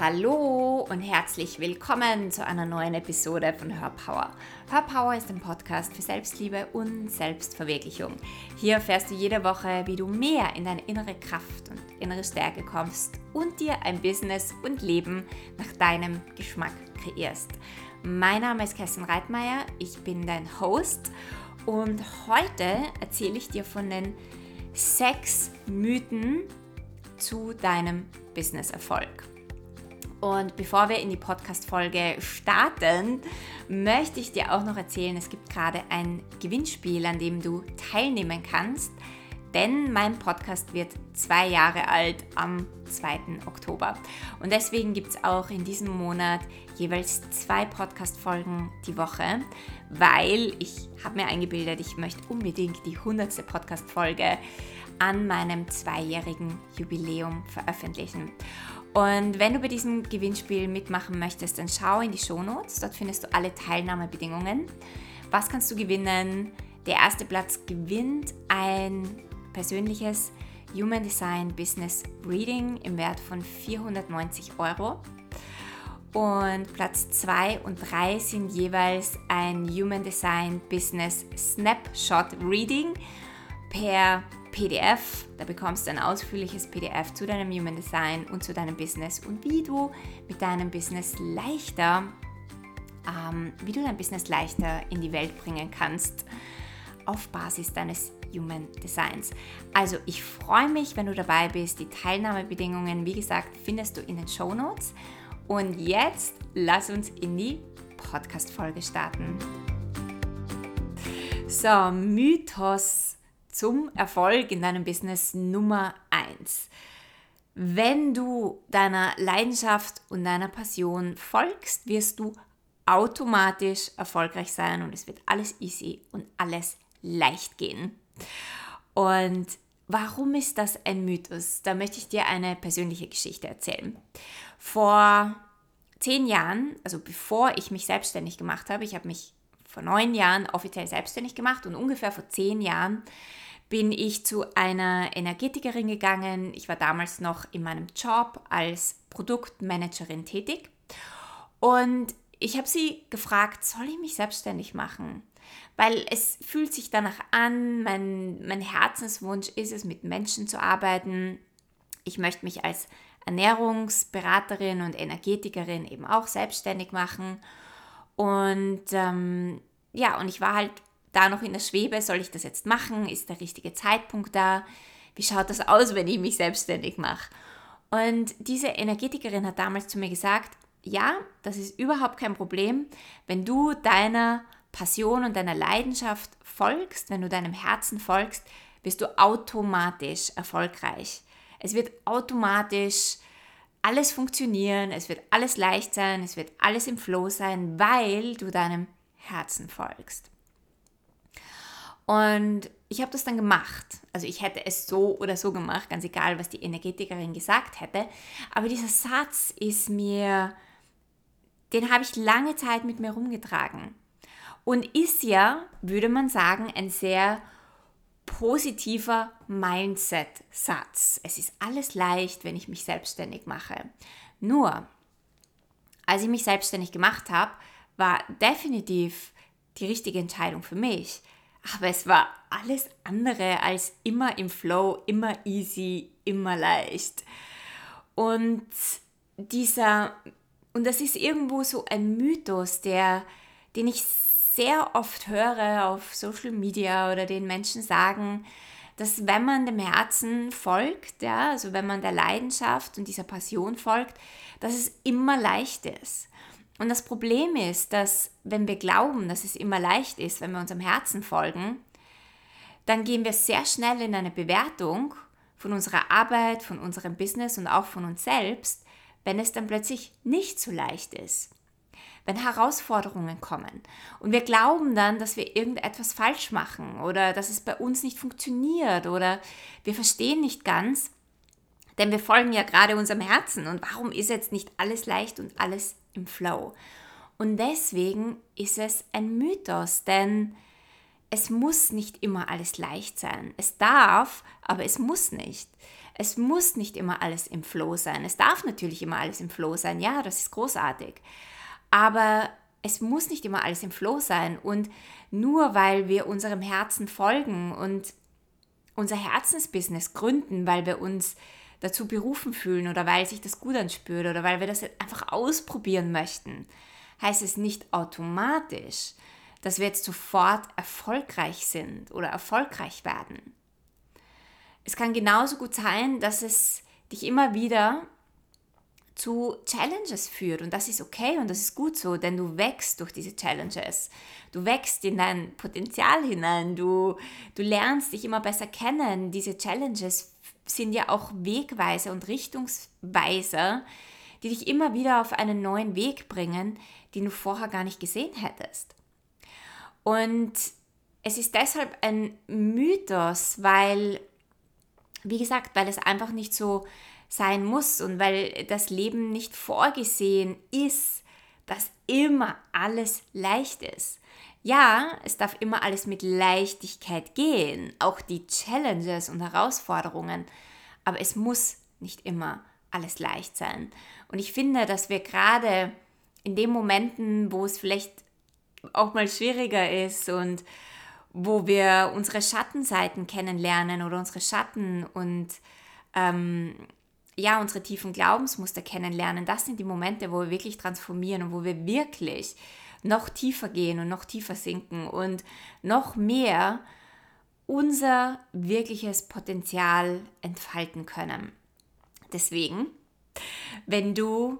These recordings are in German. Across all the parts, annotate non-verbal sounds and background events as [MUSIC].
Hallo und herzlich willkommen zu einer neuen Episode von Hörpower. Hörpower ist ein Podcast für Selbstliebe und Selbstverwirklichung. Hier erfährst du jede Woche, wie du mehr in deine innere Kraft und innere Stärke kommst und dir ein Business und Leben nach deinem Geschmack kreierst. Mein Name ist Kerstin Reitmeier, ich bin dein Host und heute erzähle ich dir von den sechs Mythen zu deinem Business-Erfolg. Und bevor wir in die Podcast-Folge starten, möchte ich dir auch noch erzählen, es gibt gerade ein Gewinnspiel, an dem du teilnehmen kannst. Denn mein Podcast wird zwei Jahre alt am 2. Oktober. Und deswegen gibt es auch in diesem Monat jeweils zwei Podcast-Folgen die Woche, weil ich habe mir eingebildet, ich möchte unbedingt die 100. Podcast-Folge an meinem zweijährigen Jubiläum veröffentlichen. Und wenn du bei diesem Gewinnspiel mitmachen möchtest, dann schau in die Shownotes. Dort findest du alle Teilnahmebedingungen. Was kannst du gewinnen? Der erste Platz gewinnt ein persönliches Human Design Business Reading im Wert von 490 Euro. Und Platz 2 und 3 sind jeweils ein Human Design Business Snapshot Reading per PDF. Da bekommst du ein ausführliches PDF zu deinem Human Design und zu deinem Business und wie du mit deinem Business leichter, ähm, wie du dein Business leichter in die Welt bringen kannst auf Basis deines Human Designs. Also ich freue mich, wenn du dabei bist. Die Teilnahmebedingungen, wie gesagt, findest du in den Show Notes. Und jetzt lass uns in die Podcast-Folge starten. So, Mythos zum Erfolg in deinem Business Nummer 1. Wenn du deiner Leidenschaft und deiner Passion folgst, wirst du automatisch erfolgreich sein und es wird alles easy und alles leicht gehen. Und warum ist das ein Mythos? Da möchte ich dir eine persönliche Geschichte erzählen. Vor zehn Jahren, also bevor ich mich selbstständig gemacht habe, ich habe mich vor neun Jahren offiziell selbstständig gemacht und ungefähr vor zehn Jahren bin ich zu einer Energetikerin gegangen. Ich war damals noch in meinem Job als Produktmanagerin tätig und ich habe sie gefragt, soll ich mich selbstständig machen? Weil es fühlt sich danach an, mein, mein Herzenswunsch ist es, mit Menschen zu arbeiten. Ich möchte mich als Ernährungsberaterin und Energetikerin eben auch selbstständig machen. Und ähm, ja, und ich war halt da noch in der Schwebe, soll ich das jetzt machen? Ist der richtige Zeitpunkt da? Wie schaut das aus, wenn ich mich selbstständig mache? Und diese Energetikerin hat damals zu mir gesagt, ja, das ist überhaupt kein Problem, wenn du deiner Passion und deiner Leidenschaft folgst, wenn du deinem Herzen folgst, wirst du automatisch erfolgreich. Es wird automatisch alles funktionieren, es wird alles leicht sein, es wird alles im Flow sein, weil du deinem Herzen folgst. Und ich habe das dann gemacht. Also ich hätte es so oder so gemacht, ganz egal, was die Energetikerin gesagt hätte. Aber dieser Satz ist mir, den habe ich lange Zeit mit mir rumgetragen. Und ist ja, würde man sagen, ein sehr positiver Mindset-Satz. Es ist alles leicht, wenn ich mich selbstständig mache. Nur, als ich mich selbstständig gemacht habe, war definitiv die richtige Entscheidung für mich. Aber es war alles andere als immer im Flow, immer easy, immer leicht. Und dieser, und das ist irgendwo so ein Mythos, der, den ich sehr oft höre auf Social Media oder den Menschen sagen, dass wenn man dem Herzen folgt, ja, also wenn man der Leidenschaft und dieser Passion folgt, dass es immer leicht ist. Und das Problem ist, dass wenn wir glauben, dass es immer leicht ist, wenn wir unserem Herzen folgen, dann gehen wir sehr schnell in eine Bewertung von unserer Arbeit, von unserem Business und auch von uns selbst, wenn es dann plötzlich nicht so leicht ist. Wenn Herausforderungen kommen und wir glauben dann, dass wir irgendetwas falsch machen oder dass es bei uns nicht funktioniert oder wir verstehen nicht ganz, denn wir folgen ja gerade unserem Herzen und warum ist jetzt nicht alles leicht und alles im Flow. Und deswegen ist es ein Mythos, denn es muss nicht immer alles leicht sein. Es darf, aber es muss nicht. Es muss nicht immer alles im Flow sein. Es darf natürlich immer alles im Flow sein. Ja, das ist großartig. Aber es muss nicht immer alles im Flow sein. Und nur weil wir unserem Herzen folgen und unser Herzensbusiness gründen, weil wir uns dazu berufen fühlen oder weil sich das gut anspürt oder weil wir das einfach ausprobieren möchten, heißt es nicht automatisch, dass wir jetzt sofort erfolgreich sind oder erfolgreich werden. Es kann genauso gut sein, dass es dich immer wieder zu Challenges führt und das ist okay und das ist gut so, denn du wächst durch diese Challenges. Du wächst in dein Potenzial hinein, du, du lernst dich immer besser kennen. Diese Challenges sind ja auch Wegweiser und Richtungsweiser, die dich immer wieder auf einen neuen Weg bringen, den du vorher gar nicht gesehen hättest. Und es ist deshalb ein Mythos, weil, wie gesagt, weil es einfach nicht so sein muss und weil das Leben nicht vorgesehen ist, dass immer alles leicht ist. Ja, es darf immer alles mit Leichtigkeit gehen, auch die Challenges und Herausforderungen, aber es muss nicht immer alles leicht sein. Und ich finde, dass wir gerade in den Momenten, wo es vielleicht auch mal schwieriger ist und wo wir unsere Schattenseiten kennenlernen oder unsere Schatten und ähm, ja, unsere tiefen Glaubensmuster kennenlernen, das sind die Momente, wo wir wirklich transformieren und wo wir wirklich noch tiefer gehen und noch tiefer sinken und noch mehr unser wirkliches Potenzial entfalten können. Deswegen, wenn du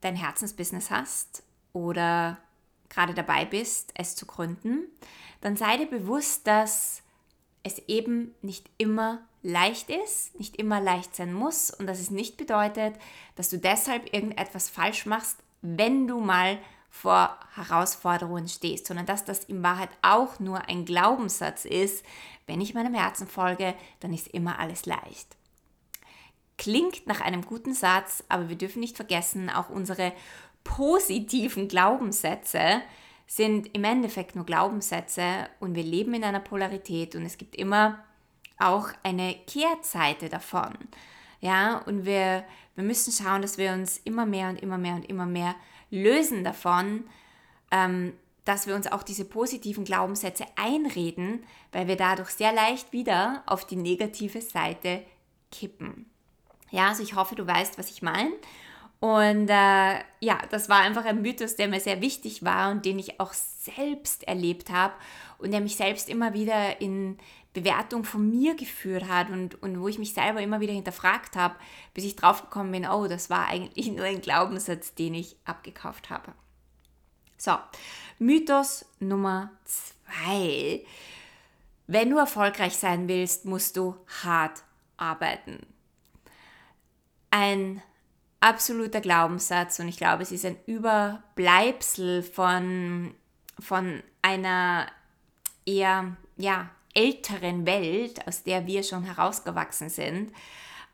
dein Herzensbusiness hast oder gerade dabei bist, es zu gründen, dann sei dir bewusst, dass es eben nicht immer leicht ist, nicht immer leicht sein muss und dass es nicht bedeutet, dass du deshalb irgendetwas falsch machst, wenn du mal vor Herausforderungen stehst, sondern dass das in Wahrheit auch nur ein Glaubenssatz ist, wenn ich meinem Herzen folge, dann ist immer alles leicht. Klingt nach einem guten Satz, aber wir dürfen nicht vergessen, auch unsere positiven Glaubenssätze sind im Endeffekt nur Glaubenssätze und wir leben in einer Polarität und es gibt immer auch eine Kehrseite davon. Ja, und wir, wir müssen schauen, dass wir uns immer mehr und immer mehr und immer mehr lösen davon, ähm, dass wir uns auch diese positiven Glaubenssätze einreden, weil wir dadurch sehr leicht wieder auf die negative Seite kippen. Ja, also ich hoffe, du weißt, was ich meine. Und äh, ja, das war einfach ein Mythos, der mir sehr wichtig war und den ich auch selbst erlebt habe und der mich selbst immer wieder in Bewertung von mir geführt hat und, und wo ich mich selber immer wieder hinterfragt habe, bis ich draufgekommen bin, oh, das war eigentlich nur ein Glaubenssatz, den ich abgekauft habe. So, Mythos Nummer zwei. Wenn du erfolgreich sein willst, musst du hart arbeiten. Ein absoluter Glaubenssatz und ich glaube, es ist ein Überbleibsel von, von einer eher ja, älteren Welt, aus der wir schon herausgewachsen sind.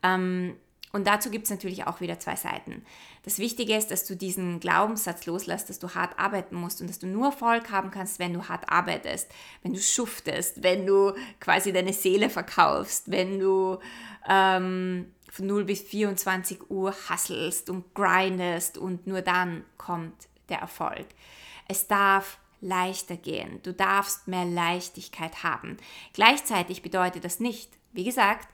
Ähm, und dazu gibt es natürlich auch wieder zwei Seiten. Das Wichtige ist, dass du diesen Glaubenssatz loslässt, dass du hart arbeiten musst und dass du nur Erfolg haben kannst, wenn du hart arbeitest, wenn du schuftest, wenn du quasi deine Seele verkaufst, wenn du ähm, von 0 bis 24 Uhr hustlest und grindest und nur dann kommt der Erfolg. Es darf leichter gehen. Du darfst mehr Leichtigkeit haben. Gleichzeitig bedeutet das nicht, wie gesagt,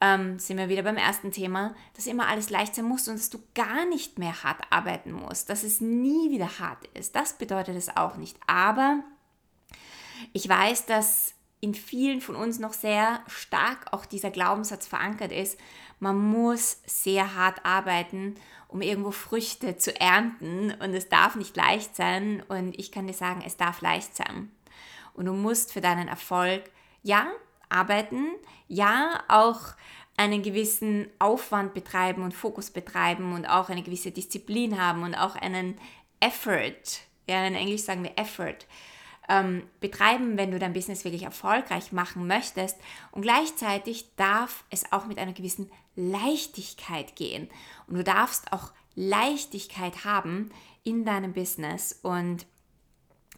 ähm, sind wir wieder beim ersten Thema, dass immer alles leicht sein muss und dass du gar nicht mehr hart arbeiten musst, dass es nie wieder hart ist. Das bedeutet es auch nicht. Aber ich weiß, dass in vielen von uns noch sehr stark auch dieser Glaubenssatz verankert ist, man muss sehr hart arbeiten, um irgendwo Früchte zu ernten und es darf nicht leicht sein und ich kann dir sagen, es darf leicht sein. Und du musst für deinen Erfolg, ja, arbeiten, ja, auch einen gewissen Aufwand betreiben und Fokus betreiben und auch eine gewisse Disziplin haben und auch einen Effort, ja, in Englisch sagen wir Effort, ähm, betreiben, wenn du dein Business wirklich erfolgreich machen möchtest. Und gleichzeitig darf es auch mit einer gewissen Leichtigkeit gehen. Und du darfst auch Leichtigkeit haben in deinem Business und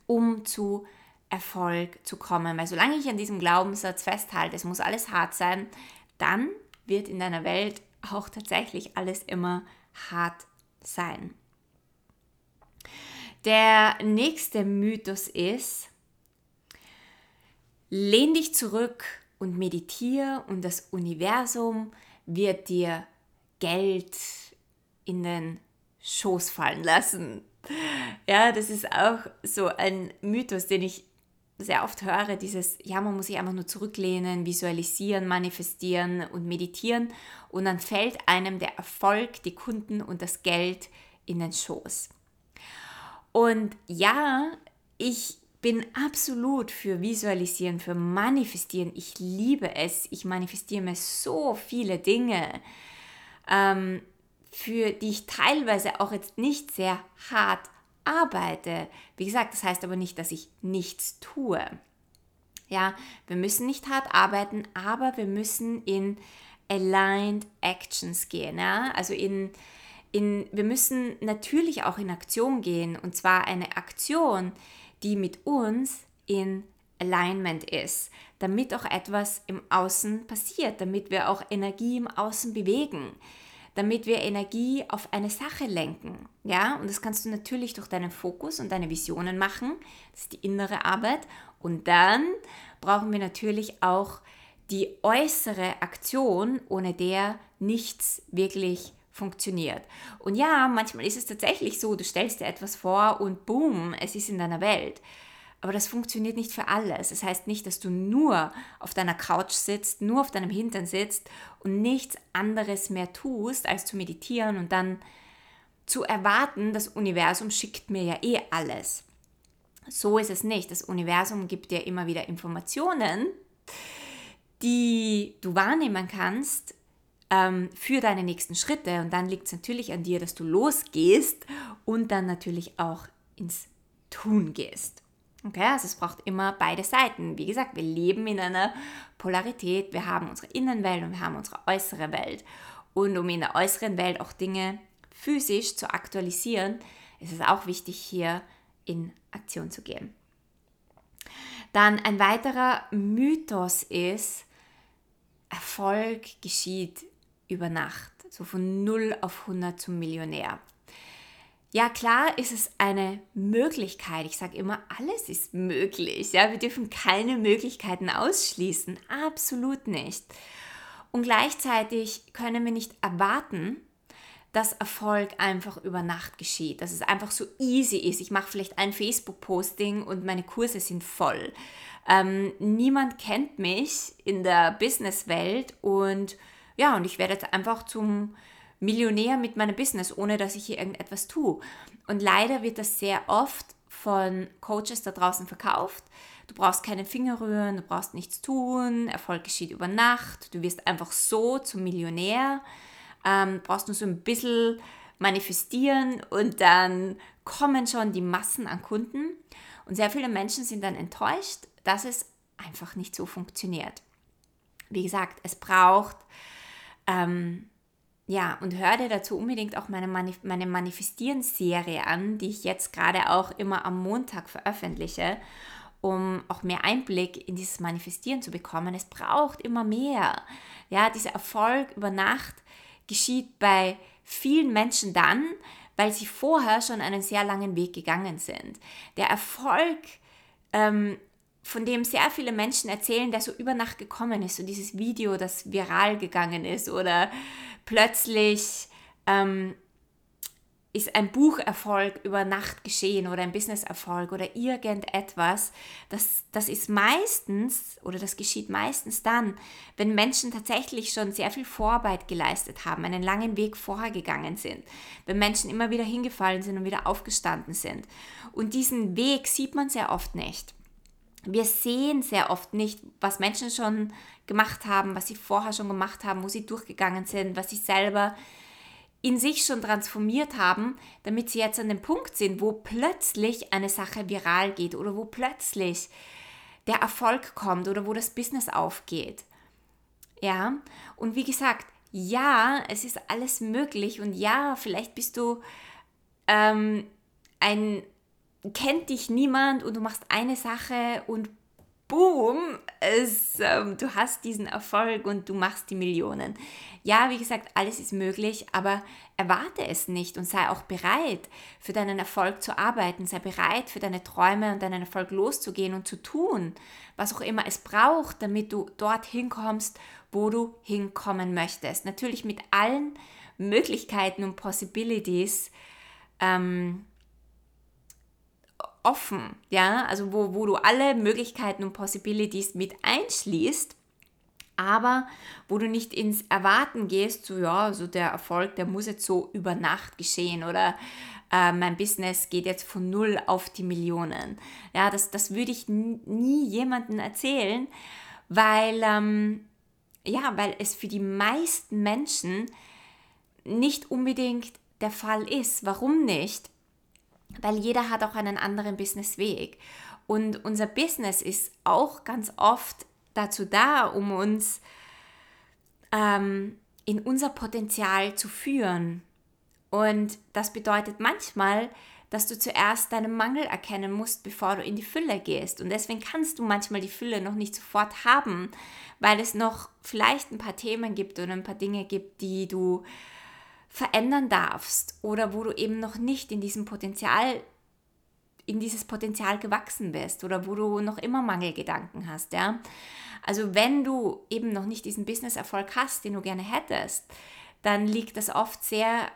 um zu Erfolg zu kommen. Weil solange ich an diesem Glaubenssatz festhalte, es muss alles hart sein, dann wird in deiner Welt auch tatsächlich alles immer hart sein. Der nächste Mythos ist, lehn dich zurück und meditiere und das Universum wird dir Geld in den Schoß fallen lassen. Ja, das ist auch so ein Mythos, den ich sehr oft höre, dieses, ja, man muss sich einfach nur zurücklehnen, visualisieren, manifestieren und meditieren und dann fällt einem der Erfolg, die Kunden und das Geld in den Schoß. Und ja, ich bin absolut für Visualisieren, für Manifestieren. Ich liebe es. Ich manifestiere mir so viele Dinge, ähm, für die ich teilweise auch jetzt nicht sehr hart arbeite. Wie gesagt, das heißt aber nicht, dass ich nichts tue. Ja, wir müssen nicht hart arbeiten, aber wir müssen in aligned actions gehen. Ja? Also in in, wir müssen natürlich auch in Aktion gehen und zwar eine Aktion, die mit uns in Alignment ist, damit auch etwas im Außen passiert, damit wir auch Energie im Außen bewegen, damit wir Energie auf eine Sache lenken. Ja, und das kannst du natürlich durch deinen Fokus und deine Visionen machen. Das ist die innere Arbeit. Und dann brauchen wir natürlich auch die äußere Aktion, ohne der nichts wirklich funktioniert. Und ja, manchmal ist es tatsächlich so, du stellst dir etwas vor und boom, es ist in deiner Welt. Aber das funktioniert nicht für alles. Das heißt nicht, dass du nur auf deiner Couch sitzt, nur auf deinem Hintern sitzt und nichts anderes mehr tust, als zu meditieren und dann zu erwarten, das Universum schickt mir ja eh alles. So ist es nicht. Das Universum gibt dir immer wieder Informationen, die du wahrnehmen kannst, ähm, für deine nächsten Schritte. Und dann liegt es natürlich an dir, dass du losgehst und dann natürlich auch ins Tun gehst. Okay, also es braucht immer beide Seiten. Wie gesagt, wir leben in einer Polarität. Wir haben unsere Innenwelt und wir haben unsere äußere Welt. Und um in der äußeren Welt auch Dinge physisch zu aktualisieren, ist es auch wichtig, hier in Aktion zu gehen. Dann ein weiterer Mythos ist, Erfolg geschieht über Nacht, so von 0 auf 100 zum Millionär. Ja, klar ist es eine Möglichkeit. Ich sage immer, alles ist möglich. Ja, wir dürfen keine Möglichkeiten ausschließen. Absolut nicht. Und gleichzeitig können wir nicht erwarten, dass Erfolg einfach über Nacht geschieht, dass es einfach so easy ist. Ich mache vielleicht ein Facebook-Posting und meine Kurse sind voll. Ähm, niemand kennt mich in der Businesswelt und ja, und ich werde jetzt einfach zum Millionär mit meinem Business, ohne dass ich hier irgendetwas tue. Und leider wird das sehr oft von Coaches da draußen verkauft. Du brauchst keine Finger rühren, du brauchst nichts tun, Erfolg geschieht über Nacht, du wirst einfach so zum Millionär, ähm, brauchst nur so ein bisschen manifestieren und dann kommen schon die Massen an Kunden. Und sehr viele Menschen sind dann enttäuscht, dass es einfach nicht so funktioniert. Wie gesagt, es braucht ähm, ja, und hör dir dazu unbedingt auch meine, Manif meine Manifestieren-Serie an, die ich jetzt gerade auch immer am Montag veröffentliche, um auch mehr Einblick in dieses Manifestieren zu bekommen. Es braucht immer mehr. Ja, dieser Erfolg über Nacht geschieht bei vielen Menschen dann, weil sie vorher schon einen sehr langen Weg gegangen sind. Der Erfolg ähm, von dem sehr viele Menschen erzählen, der so über Nacht gekommen ist. So dieses Video, das viral gegangen ist oder plötzlich ähm, ist ein Bucherfolg über Nacht geschehen oder ein Businesserfolg oder irgendetwas. Das, das ist meistens oder das geschieht meistens dann, wenn Menschen tatsächlich schon sehr viel Vorarbeit geleistet haben, einen langen Weg vorher gegangen sind, wenn Menschen immer wieder hingefallen sind und wieder aufgestanden sind. Und diesen Weg sieht man sehr oft nicht wir sehen sehr oft nicht, was Menschen schon gemacht haben, was sie vorher schon gemacht haben, wo sie durchgegangen sind, was sie selber in sich schon transformiert haben, damit sie jetzt an dem Punkt sind, wo plötzlich eine Sache viral geht oder wo plötzlich der Erfolg kommt oder wo das Business aufgeht. Ja, und wie gesagt, ja, es ist alles möglich und ja, vielleicht bist du ähm, ein kennt dich niemand und du machst eine Sache und boom, es, ähm, du hast diesen Erfolg und du machst die Millionen. Ja, wie gesagt, alles ist möglich, aber erwarte es nicht und sei auch bereit, für deinen Erfolg zu arbeiten. Sei bereit, für deine Träume und deinen Erfolg loszugehen und zu tun, was auch immer es braucht, damit du dorthin kommst, wo du hinkommen möchtest. Natürlich mit allen Möglichkeiten und Possibilities. Ähm, offen, ja, also wo, wo du alle Möglichkeiten und Possibilities mit einschließt, aber wo du nicht ins Erwarten gehst, so ja, so der Erfolg, der muss jetzt so über Nacht geschehen oder äh, mein Business geht jetzt von null auf die Millionen. Ja, das, das würde ich nie jemandem erzählen, weil, ähm, ja, weil es für die meisten Menschen nicht unbedingt der Fall ist. Warum nicht? Weil jeder hat auch einen anderen Businessweg. Und unser Business ist auch ganz oft dazu da, um uns ähm, in unser Potenzial zu führen. Und das bedeutet manchmal, dass du zuerst deinen Mangel erkennen musst, bevor du in die Fülle gehst. Und deswegen kannst du manchmal die Fülle noch nicht sofort haben, weil es noch vielleicht ein paar Themen gibt oder ein paar Dinge gibt, die du verändern darfst oder wo du eben noch nicht in diesem Potenzial in dieses Potenzial gewachsen bist oder wo du noch immer Mangelgedanken hast, ja? Also wenn du eben noch nicht diesen Business-Erfolg hast, den du gerne hättest, dann liegt das oft sehr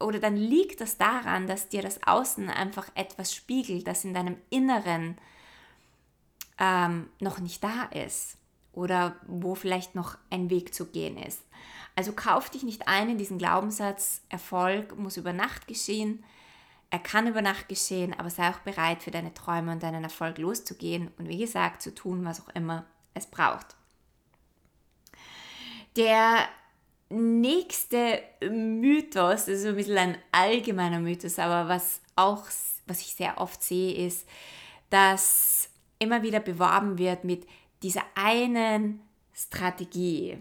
oder dann liegt das daran, dass dir das Außen einfach etwas spiegelt, das in deinem Inneren ähm, noch nicht da ist oder wo vielleicht noch ein Weg zu gehen ist. Also kauf dich nicht ein in diesen Glaubenssatz, Erfolg muss über Nacht geschehen. Er kann über Nacht geschehen, aber sei auch bereit, für deine Träume und deinen Erfolg loszugehen und wie gesagt, zu tun, was auch immer es braucht. Der nächste Mythos, das ist ein bisschen ein allgemeiner Mythos, aber was auch, was ich sehr oft sehe, ist, dass immer wieder beworben wird mit dieser einen Strategie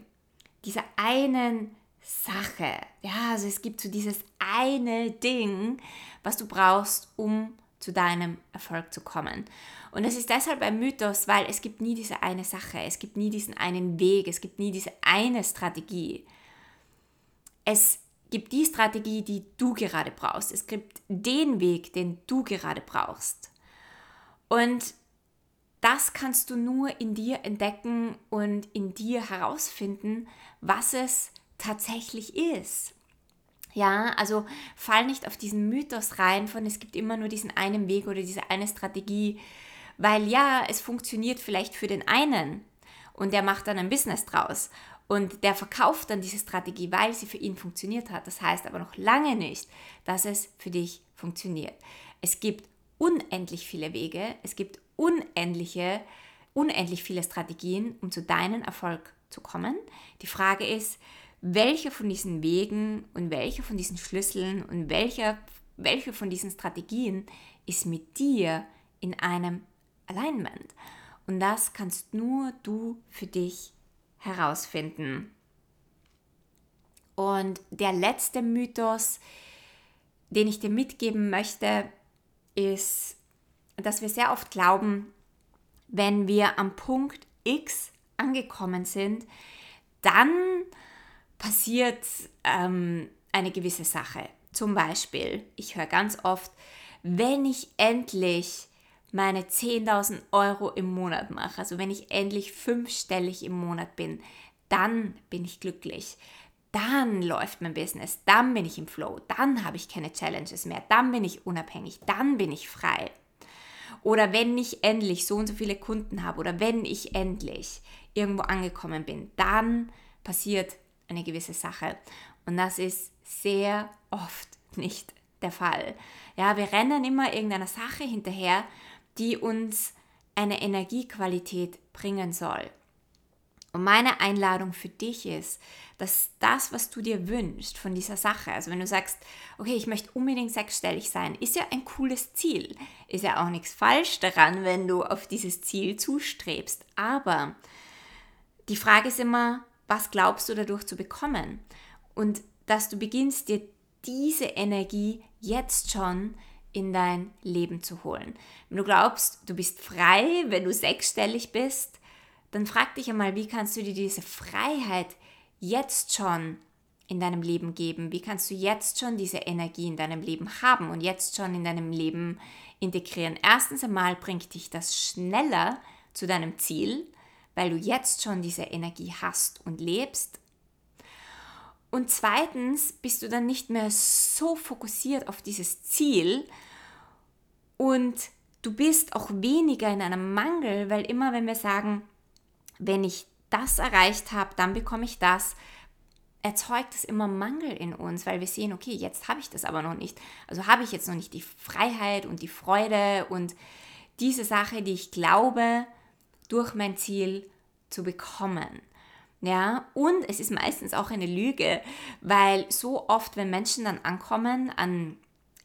dieser einen Sache. Ja, also es gibt so dieses eine Ding, was du brauchst, um zu deinem Erfolg zu kommen. Und es ist deshalb ein Mythos, weil es gibt nie diese eine Sache, es gibt nie diesen einen Weg, es gibt nie diese eine Strategie. Es gibt die Strategie, die du gerade brauchst. Es gibt den Weg, den du gerade brauchst. Und das kannst du nur in dir entdecken und in dir herausfinden, was es tatsächlich ist. Ja, also fall nicht auf diesen Mythos rein von es gibt immer nur diesen einen Weg oder diese eine Strategie, weil ja, es funktioniert vielleicht für den einen und der macht dann ein Business draus und der verkauft dann diese Strategie, weil sie für ihn funktioniert hat. Das heißt aber noch lange nicht, dass es für dich funktioniert. Es gibt unendlich viele Wege, es gibt unendliche, unendlich viele Strategien, um zu deinem Erfolg zu kommen. Die Frage ist, welche von diesen Wegen und welche von diesen Schlüsseln und welche, welche von diesen Strategien ist mit dir in einem Alignment? Und das kannst nur du für dich herausfinden. Und der letzte Mythos, den ich dir mitgeben möchte, ist, dass wir sehr oft glauben, wenn wir am Punkt X angekommen sind, dann passiert ähm, eine gewisse Sache. Zum Beispiel, ich höre ganz oft, wenn ich endlich meine 10.000 Euro im Monat mache, also wenn ich endlich fünfstellig im Monat bin, dann bin ich glücklich. Dann läuft mein Business, dann bin ich im Flow, dann habe ich keine Challenges mehr, dann bin ich unabhängig, dann bin ich frei. Oder wenn ich endlich so und so viele Kunden habe oder wenn ich endlich irgendwo angekommen bin, dann passiert eine gewisse Sache. Und das ist sehr oft [LAUGHS] nicht der Fall. Ja, wir rennen immer irgendeiner Sache hinterher, die uns eine Energiequalität bringen soll. Und meine Einladung für dich ist, dass das, was du dir wünschst von dieser Sache, also wenn du sagst, okay, ich möchte unbedingt sechsstellig sein, ist ja ein cooles Ziel. Ist ja auch nichts falsch daran, wenn du auf dieses Ziel zustrebst. Aber die Frage ist immer, was glaubst du dadurch zu bekommen? Und dass du beginnst, dir diese Energie jetzt schon in dein Leben zu holen. Wenn du glaubst, du bist frei, wenn du sechsstellig bist, dann frag dich einmal, wie kannst du dir diese Freiheit jetzt schon in deinem Leben geben? Wie kannst du jetzt schon diese Energie in deinem Leben haben und jetzt schon in deinem Leben integrieren? Erstens einmal bringt dich das schneller zu deinem Ziel, weil du jetzt schon diese Energie hast und lebst. Und zweitens bist du dann nicht mehr so fokussiert auf dieses Ziel und du bist auch weniger in einem Mangel, weil immer wenn wir sagen, wenn ich das erreicht habe, dann bekomme ich das, erzeugt es immer Mangel in uns, weil wir sehen, okay, jetzt habe ich das aber noch nicht. Also habe ich jetzt noch nicht die Freiheit und die Freude und diese Sache, die ich glaube, durch mein Ziel zu bekommen. Ja, und es ist meistens auch eine Lüge, weil so oft, wenn Menschen dann ankommen an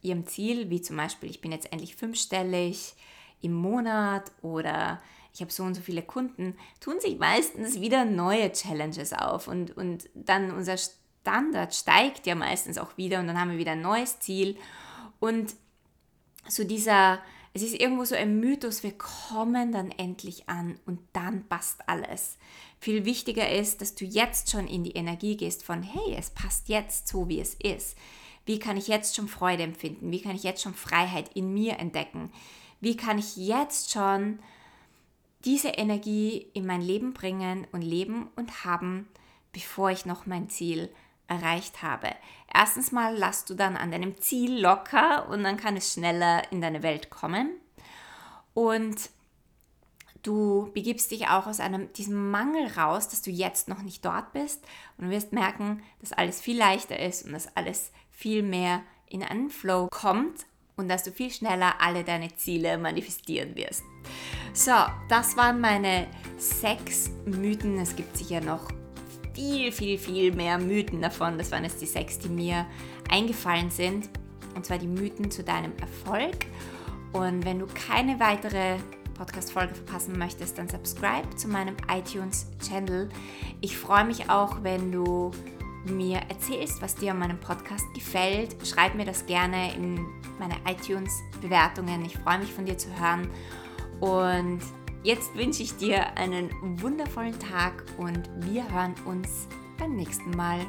ihrem Ziel, wie zum Beispiel, ich bin jetzt endlich fünfstellig im Monat oder ich habe so und so viele Kunden, tun sich meistens wieder neue Challenges auf und, und dann unser Standard steigt ja meistens auch wieder und dann haben wir wieder ein neues Ziel und so dieser, es ist irgendwo so ein Mythos, wir kommen dann endlich an und dann passt alles. Viel wichtiger ist, dass du jetzt schon in die Energie gehst von, hey, es passt jetzt so, wie es ist. Wie kann ich jetzt schon Freude empfinden? Wie kann ich jetzt schon Freiheit in mir entdecken? Wie kann ich jetzt schon diese Energie in mein Leben bringen und leben und haben, bevor ich noch mein Ziel erreicht habe. Erstens mal lass du dann an deinem Ziel locker und dann kann es schneller in deine Welt kommen. Und du begibst dich auch aus einem, diesem Mangel raus, dass du jetzt noch nicht dort bist und wirst merken, dass alles viel leichter ist und dass alles viel mehr in einen Flow kommt und dass du viel schneller alle deine Ziele manifestieren wirst. So, das waren meine sechs Mythen. Es gibt sicher noch viel, viel, viel mehr Mythen davon. Das waren jetzt die sechs, die mir eingefallen sind. Und zwar die Mythen zu deinem Erfolg. Und wenn du keine weitere Podcast-Folge verpassen möchtest, dann subscribe zu meinem iTunes-Channel. Ich freue mich auch, wenn du mir erzählst, was dir an meinem Podcast gefällt. Schreib mir das gerne in meine iTunes-Bewertungen. Ich freue mich von dir zu hören. Und jetzt wünsche ich dir einen wundervollen Tag und wir hören uns beim nächsten Mal.